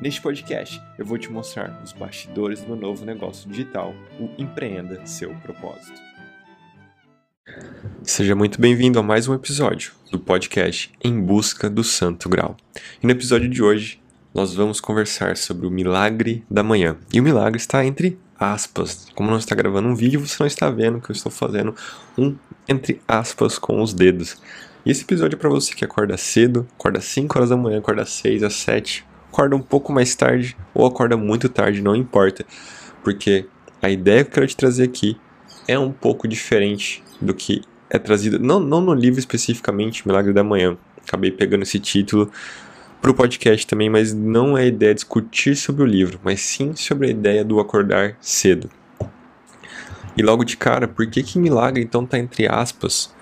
Neste podcast, eu vou te mostrar os bastidores do meu novo negócio digital, o Empreenda Seu Propósito. Seja muito bem-vindo a mais um episódio do podcast Em Busca do Santo Grau. E no episódio de hoje, nós vamos conversar sobre o milagre da manhã. E o milagre está entre aspas. Como não está gravando um vídeo, você não está vendo que eu estou fazendo um entre aspas com os dedos. E esse episódio é para você que acorda cedo, acorda 5 horas da manhã, acorda 6 às 7, acorda um pouco mais tarde ou acorda muito tarde, não importa, porque a ideia que eu quero te trazer aqui é um pouco diferente do que é trazido, não, não no livro especificamente, Milagre da Manhã. Acabei pegando esse título para o podcast também, mas não é a ideia discutir sobre o livro, mas sim sobre a ideia do acordar cedo. E logo de cara, por que que milagre então tá entre aspas?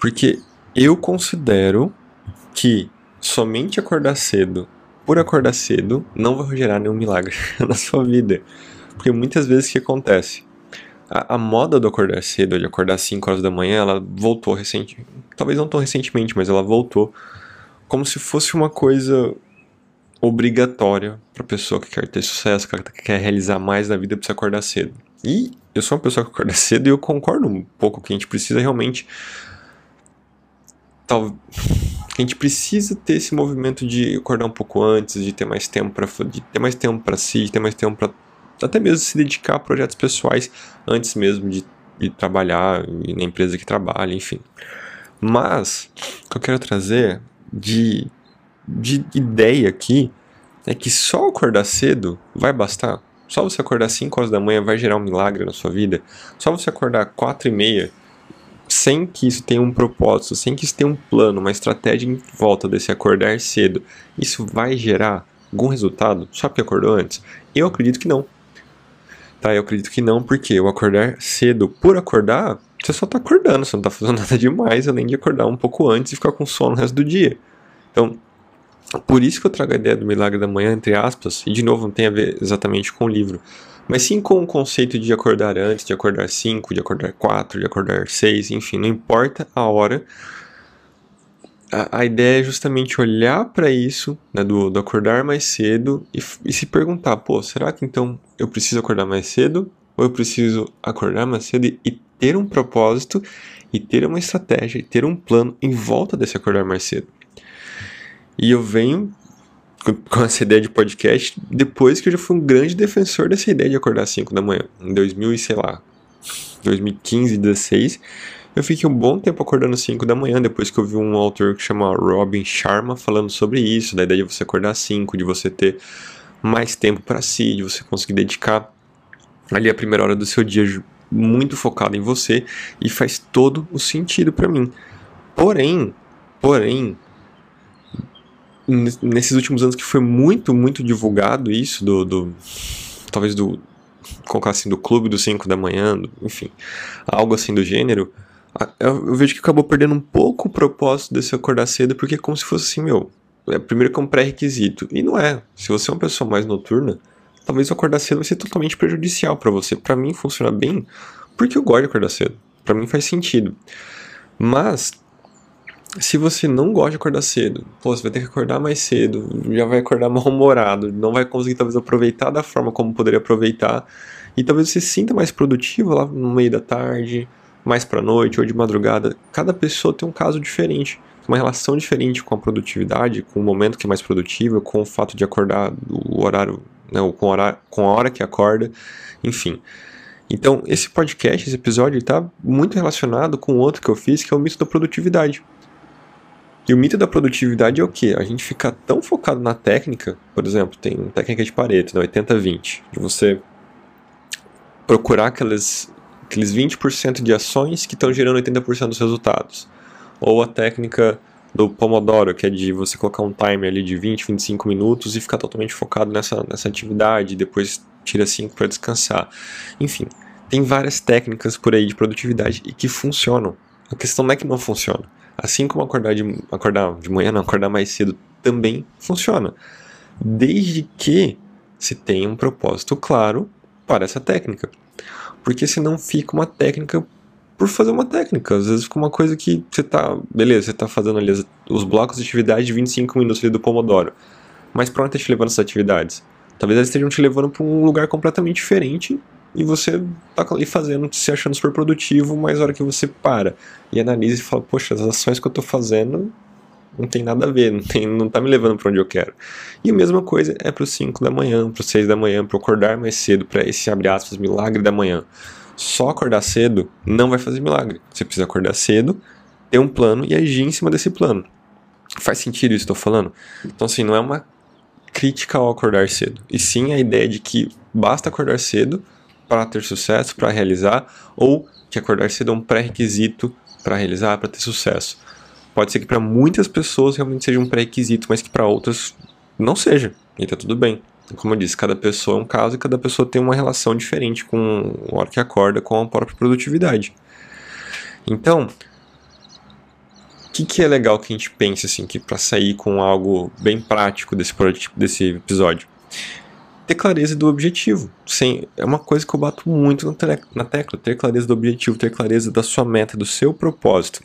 Porque eu considero que somente acordar cedo por acordar cedo não vai gerar nenhum milagre na sua vida. Porque muitas vezes o que acontece? A, a, moda do acordar cedo, de acordar 5 horas da manhã, ela voltou recentemente. Talvez não tão recentemente, mas ela voltou como se fosse uma coisa obrigatória para pessoa que quer ter sucesso, que quer realizar mais na vida, precisa acordar cedo. E eu sou uma pessoa que acorda cedo e eu concordo um pouco que a gente precisa realmente. Tal, a gente precisa ter esse movimento de acordar um pouco antes, de ter mais tempo para ter mais tempo para si, de ter mais tempo para até mesmo se dedicar a projetos pessoais antes mesmo de, de trabalhar na empresa que trabalha, enfim. Mas o que eu quero trazer de, de ideia aqui é que só acordar cedo vai bastar. Só você acordar 5 horas da manhã vai gerar um milagre na sua vida. Só você acordar 4 e meia sem que isso tenha um propósito, sem que isso tenha um plano, uma estratégia em volta desse acordar cedo, isso vai gerar algum resultado só porque acordou antes? Eu acredito que não. Tá, eu acredito que não, porque o acordar cedo por acordar, você só tá acordando, você não tá fazendo nada demais, além de acordar um pouco antes e ficar com sono o resto do dia. Então, por isso que eu trago a ideia do milagre da manhã, entre aspas, e de novo não tem a ver exatamente com o livro, mas sim com o conceito de acordar antes, de acordar 5, de acordar 4, de acordar 6, enfim, não importa a hora. A, a ideia é justamente olhar para isso, né, do, do, acordar mais cedo e, e se perguntar: pô, será que então eu preciso acordar mais cedo? Ou eu preciso acordar mais cedo e, e ter um propósito, e ter uma estratégia, e ter um plano em volta desse acordar mais cedo? E eu venho com essa ideia de podcast depois que eu já fui um grande defensor dessa ideia de acordar às 5 da manhã. Em 2000 e sei lá, 2015, 16, eu fiquei um bom tempo acordando às 5 da manhã depois que eu vi um autor que chama Robin Sharma falando sobre isso, da ideia de você acordar às 5, de você ter mais tempo para si, de você conseguir dedicar ali a primeira hora do seu dia muito focado em você e faz todo o sentido para mim. Porém, porém, nesses últimos anos que foi muito, muito divulgado isso, do, do talvez do, colocar assim, do clube dos 5 da manhã, enfim, algo assim do gênero, eu vejo que acabou perdendo um pouco o propósito desse acordar cedo, porque é como se fosse assim, meu, é primeiro que é um pré-requisito, e não é, se você é uma pessoa mais noturna, talvez o acordar cedo vai ser totalmente prejudicial para você, para mim funciona bem, porque eu gosto de acordar cedo, para mim faz sentido, mas se você não gosta de acordar cedo, pô, você vai ter que acordar mais cedo, já vai acordar mal-humorado, não vai conseguir talvez aproveitar da forma como poderia aproveitar, e talvez você se sinta mais produtivo lá no meio da tarde, mais pra noite ou de madrugada. Cada pessoa tem um caso diferente, uma relação diferente com a produtividade, com o momento que é mais produtivo, com o fato de acordar o horário, né, com, horário, com a hora que acorda, enfim. Então, esse podcast, esse episódio, está muito relacionado com outro que eu fiz, que é o mito da produtividade. E o mito da produtividade é o que? A gente fica tão focado na técnica, por exemplo, tem técnica de Pareto, né, 80-20, de você procurar aqueles, aqueles 20% de ações que estão gerando 80% dos resultados. Ou a técnica do Pomodoro, que é de você colocar um timer ali de 20, 25 minutos e ficar totalmente focado nessa, nessa atividade, depois tira 5 para descansar. Enfim, Tem várias técnicas por aí de produtividade e que funcionam. A questão não é que não funciona. Assim como acordar de, acordar de manhã, não, acordar mais cedo também funciona. Desde que se tenha um propósito claro para essa técnica. Porque senão fica uma técnica por fazer uma técnica. Às vezes fica uma coisa que você tá. Beleza, você tá fazendo ali os blocos de atividade de 25 minutos ali do Pomodoro. Mas pra onde tá te levando essas atividades? Talvez eles estejam te levando para um lugar completamente diferente e você tá ali fazendo, se achando super produtivo, mas a hora que você para e analisa e fala, poxa, as ações que eu tô fazendo não tem nada a ver, não, tem, não tá me levando para onde eu quero. E a mesma coisa é para os 5 da manhã, para os 6 da manhã, para acordar mais cedo, para esse, abre aspas, milagre da manhã. Só acordar cedo não vai fazer milagre. Você precisa acordar cedo, ter um plano e agir em cima desse plano. Faz sentido isso que estou falando? Então, assim, não é uma crítica ao acordar cedo, e sim a ideia de que basta acordar cedo para ter sucesso, para realizar, ou que acordar cedo é um pré-requisito para realizar, para ter sucesso. Pode ser que para muitas pessoas realmente seja um pré-requisito, mas que para outras não seja, e tá tudo bem. Como eu disse, cada pessoa é um caso e cada pessoa tem uma relação diferente com a hora que acorda com a própria produtividade. Então, o que, que é legal que a gente pense assim, que para sair com algo bem prático desse, desse episódio? Ter clareza do objetivo. Sem, é uma coisa que eu bato muito na tecla. Ter clareza do objetivo, ter clareza da sua meta, do seu propósito.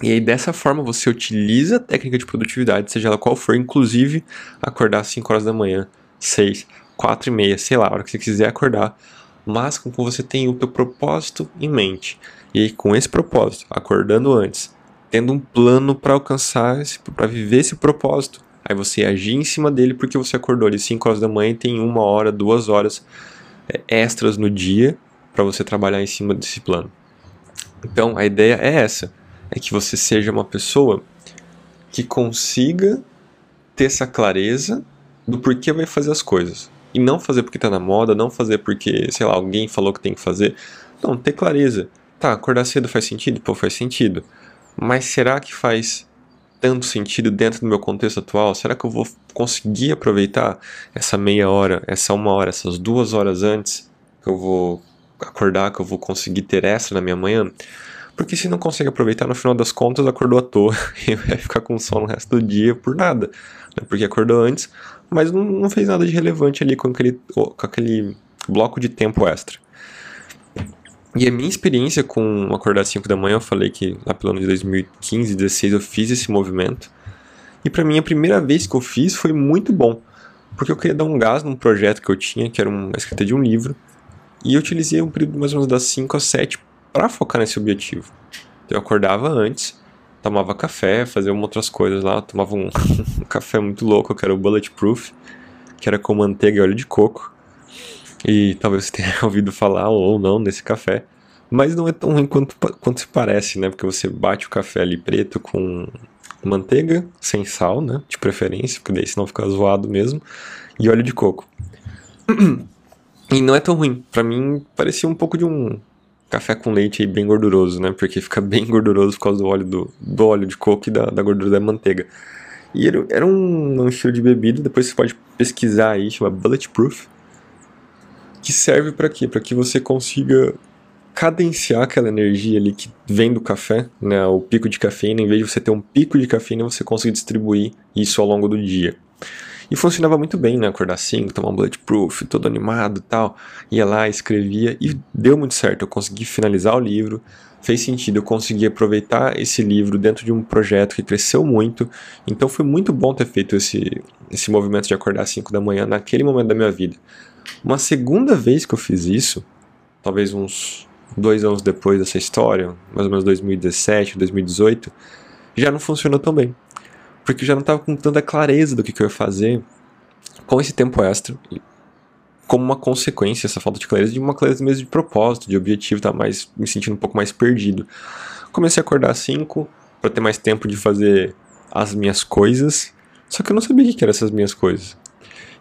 E aí, dessa forma, você utiliza a técnica de produtividade, seja ela qual for, inclusive acordar às 5 horas da manhã, 6, 4 e meia, sei lá, a hora que você quiser acordar, mas com que você tenha o teu propósito em mente. E aí, com esse propósito, acordando antes, tendo um plano para alcançar, para viver esse propósito. Aí você agir em cima dele porque você acordou ali 5 horas da manhã e tem uma hora, duas horas é, extras no dia para você trabalhar em cima desse plano. Então a ideia é essa: é que você seja uma pessoa que consiga ter essa clareza do porquê vai fazer as coisas. E não fazer porque tá na moda, não fazer porque, sei lá, alguém falou que tem que fazer. Não, ter clareza. Tá, acordar cedo faz sentido? Pô, faz sentido. Mas será que faz tanto sentido dentro do meu contexto atual? Será que eu vou conseguir aproveitar essa meia hora, essa uma hora, essas duas horas antes que eu vou acordar, que eu vou conseguir ter essa na minha manhã? Porque se não consegue aproveitar, no final das contas, acordou à toa e vai ficar com sono o resto do dia por nada. Né? Porque acordou antes, mas não, não fez nada de relevante ali com aquele, com aquele bloco de tempo extra. E a minha experiência com acordar às 5 da manhã, eu falei que lá pelo ano de 2015, 2016 eu fiz esse movimento. E para mim a primeira vez que eu fiz foi muito bom, porque eu queria dar um gás num projeto que eu tinha, que era uma escrita de um livro, e eu utilizei um período mais ou menos das 5 às 7 para focar nesse objetivo. Então, eu acordava antes, tomava café, fazia outras coisas lá, tomava um, um café muito louco, que era o Bulletproof, que era com manteiga e óleo de coco. E talvez você tenha ouvido falar ou não nesse café. Mas não é tão ruim quanto, quanto se parece, né? Porque você bate o café ali preto com manteiga, sem sal, né? De preferência, porque daí senão fica zoado mesmo. E óleo de coco. E não é tão ruim. Para mim, parecia um pouco de um café com leite bem gorduroso, né? Porque fica bem gorduroso por causa do óleo, do, do óleo de coco e da, da gordura da manteiga. E era, era um, um estilo de bebida, depois você pode pesquisar aí, chama Bulletproof que serve para quê? Para que você consiga cadenciar aquela energia ali que vem do café, né, o pico de cafeína, em vez de você ter um pico de cafeína, você consegue distribuir isso ao longo do dia. E funcionava muito bem, né? Acordar 5, tomar um bulletproof, todo animado tal. Ia lá, escrevia e deu muito certo. Eu consegui finalizar o livro, fez sentido. Eu consegui aproveitar esse livro dentro de um projeto que cresceu muito. Então foi muito bom ter feito esse, esse movimento de acordar 5 da manhã naquele momento da minha vida. Uma segunda vez que eu fiz isso, talvez uns dois anos depois dessa história, mais ou menos 2017, 2018, já não funcionou tão bem. Porque eu já não estava com tanta clareza do que, que eu ia fazer com esse tempo extra, como uma consequência, essa falta de clareza, de uma clareza mesmo de propósito, de objetivo, tá mais me sentindo um pouco mais perdido. Comecei a acordar às 5 para ter mais tempo de fazer as minhas coisas, só que eu não sabia o que eram essas minhas coisas.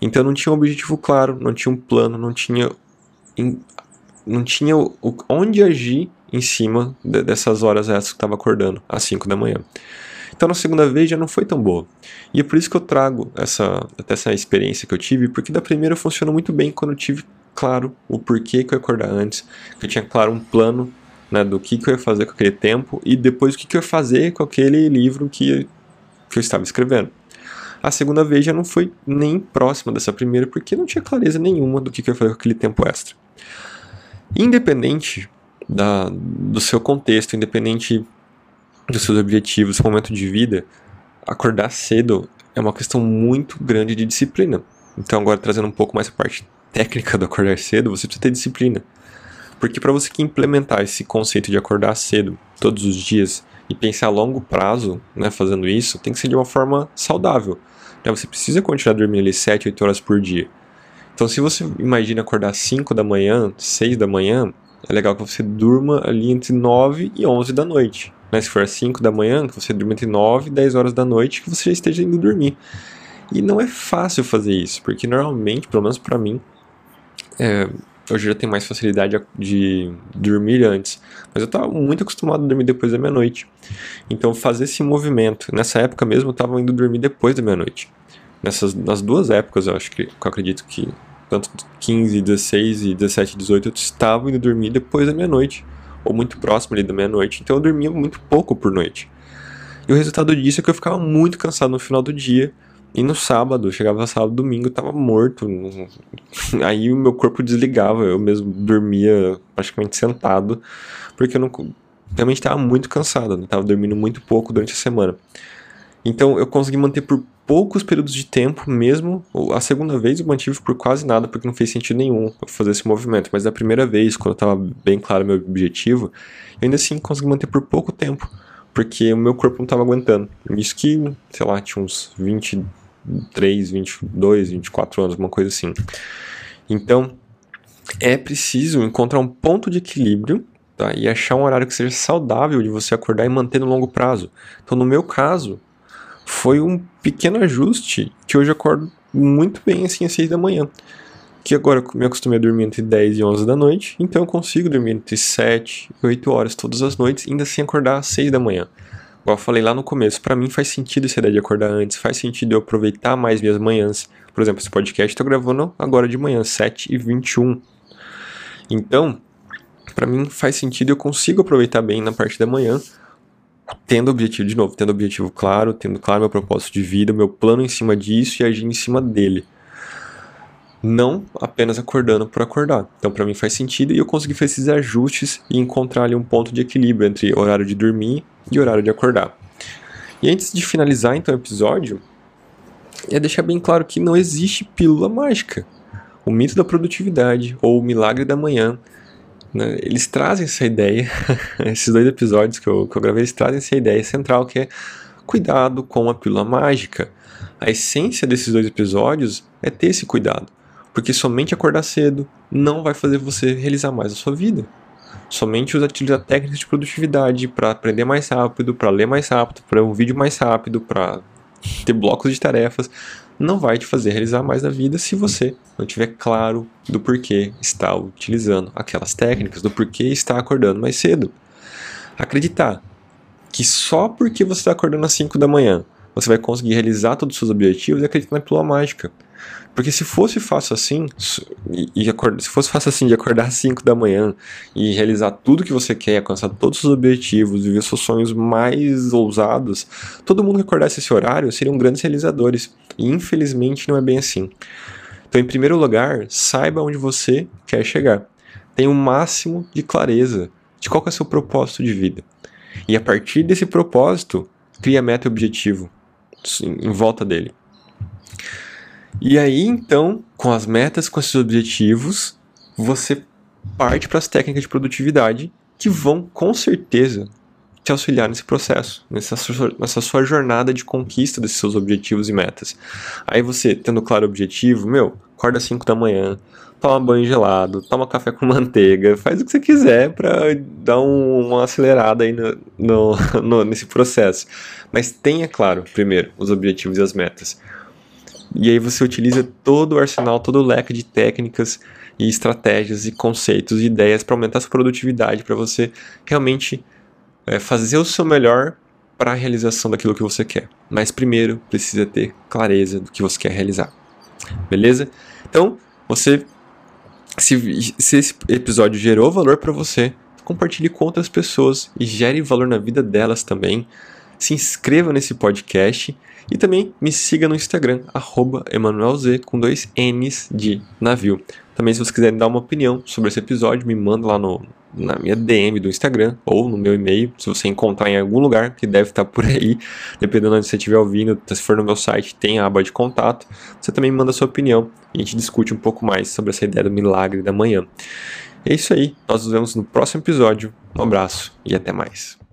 Então não tinha um objetivo claro, não tinha um plano, não tinha, não tinha onde agir em cima de, dessas horas essas que estava acordando, às 5 da manhã. Então na segunda vez já não foi tão boa. E é por isso que eu trago essa, até essa experiência que eu tive, porque da primeira funcionou muito bem quando eu tive claro o porquê que eu ia acordar antes, que eu tinha claro um plano né, do que, que eu ia fazer com aquele tempo e depois o que, que eu ia fazer com aquele livro que, que eu estava escrevendo. A segunda vez já não foi nem próxima dessa primeira, porque não tinha clareza nenhuma do que, que eu fazer com aquele tempo extra. Independente da, do seu contexto, independente dos seus objetivos, momento de vida, acordar cedo é uma questão muito grande de disciplina. Então, agora trazendo um pouco mais a parte técnica do acordar cedo, você precisa ter disciplina. Porque para você implementar esse conceito de acordar cedo todos os dias e pensar a longo prazo, né, fazendo isso, tem que ser de uma forma saudável. Né? Você precisa continuar dormindo ali 7, 8 horas por dia. Então, se você imagina acordar 5 da manhã, 6 da manhã, é legal que você durma ali entre 9 e 11 da noite. Né? Se for 5 da manhã, que você durma entre 9 e 10 horas da noite, que você já esteja indo dormir. E não é fácil fazer isso, porque normalmente, pelo menos para mim, é, hoje já tenho mais facilidade de dormir antes, mas eu estava muito acostumado a dormir depois da meia-noite. Então fazer esse movimento, nessa época mesmo eu estava indo dormir depois da meia-noite. Nessas nas duas épocas, eu acho que, eu acredito que tanto 15, 16 e 17, 18 eu estava indo dormir depois da meia-noite, ou muito próximo ali da meia-noite. Então eu dormia muito pouco por noite. E o resultado disso é que eu ficava muito cansado no final do dia e no sábado, chegava sábado, domingo, tava morto. Aí o meu corpo desligava, eu mesmo dormia praticamente sentado, porque eu não realmente estava muito cansado, né? tava dormindo muito pouco durante a semana. Então eu consegui manter por poucos períodos de tempo mesmo. A segunda vez eu mantive por quase nada, porque não fez sentido nenhum fazer esse movimento. Mas da primeira vez, quando estava bem claro meu objetivo, eu ainda assim consegui manter por pouco tempo, porque o meu corpo não estava aguentando. Isso que, sei lá, tinha uns 20 23, 22, 24 anos, uma coisa assim. Então, é preciso encontrar um ponto de equilíbrio tá? e achar um horário que seja saudável de você acordar e manter no longo prazo. Então, no meu caso, foi um pequeno ajuste que hoje eu acordo muito bem assim às 6 da manhã. Que agora eu me acostumei a dormir entre 10 e 11 da noite, então eu consigo dormir entre 7 e 8 horas todas as noites, ainda assim acordar às 6 da manhã. Igual eu falei lá no começo, para mim faz sentido essa ideia de acordar antes, faz sentido eu aproveitar mais minhas manhãs. Por exemplo, esse podcast eu tô gravando agora de manhã, 7 e 21. Então, para mim faz sentido eu consigo aproveitar bem na parte da manhã, tendo objetivo, de novo, tendo objetivo claro, tendo claro meu propósito de vida, meu plano em cima disso e agir em cima dele. Não apenas acordando por acordar. Então, para mim faz sentido e eu consegui fazer esses ajustes e encontrar ali um ponto de equilíbrio entre horário de dormir e horário de acordar. E antes de finalizar então o episódio, é deixar bem claro que não existe pílula mágica. O mito da produtividade ou o milagre da manhã, né, eles trazem essa ideia, esses dois episódios que eu, que eu gravei, eles trazem essa ideia central que é cuidado com a pílula mágica. A essência desses dois episódios é ter esse cuidado, porque somente acordar cedo não vai fazer você realizar mais a sua vida somente utilizar técnicas de produtividade para aprender mais rápido, para ler mais rápido, para um vídeo mais rápido, para ter blocos de tarefas, não vai te fazer realizar mais na vida se você não tiver claro do porquê está utilizando aquelas técnicas, do porquê está acordando mais cedo. Acreditar que só porque você está acordando às 5 da manhã você vai conseguir realizar todos os seus objetivos e acreditar na pílula mágica. Porque se fosse fácil assim, e, e se fosse fácil assim de acordar às 5 da manhã e realizar tudo que você quer, alcançar todos os seus objetivos, viver seus sonhos mais ousados, todo mundo que acordasse esse horário seriam grandes realizadores. E infelizmente não é bem assim. Então, em primeiro lugar, saiba onde você quer chegar. Tenha o um máximo de clareza de qual é o seu propósito de vida. E a partir desse propósito, cria meta e objetivo em volta dele. E aí, então, com as metas, com esses objetivos, você parte para as técnicas de produtividade que vão, com certeza, te auxiliar nesse processo, nessa sua, nessa sua jornada de conquista desses seus objetivos e metas. Aí você, tendo claro o objetivo, meu, acorda às 5 da manhã, toma banho gelado, toma café com manteiga, faz o que você quiser para dar um, uma acelerada aí no, no, no, nesse processo. Mas tenha claro, primeiro, os objetivos e as metas. E aí você utiliza todo o arsenal, todo o leque de técnicas e estratégias e conceitos e ideias para aumentar a sua produtividade, para você realmente é, fazer o seu melhor para a realização daquilo que você quer. Mas primeiro precisa ter clareza do que você quer realizar. Beleza? Então, você se, se esse episódio gerou valor para você, compartilhe com outras pessoas e gere valor na vida delas também. Se inscreva nesse podcast e também me siga no Instagram, EmanuelZ, com dois N's de navio. Também, se vocês quiserem dar uma opinião sobre esse episódio, me manda lá no, na minha DM do Instagram ou no meu e-mail, se você encontrar em algum lugar que deve estar por aí, dependendo de onde você estiver ouvindo, se for no meu site, tem a aba de contato. Você também manda sua opinião e a gente discute um pouco mais sobre essa ideia do milagre da manhã. É isso aí, nós nos vemos no próximo episódio. Um abraço e até mais.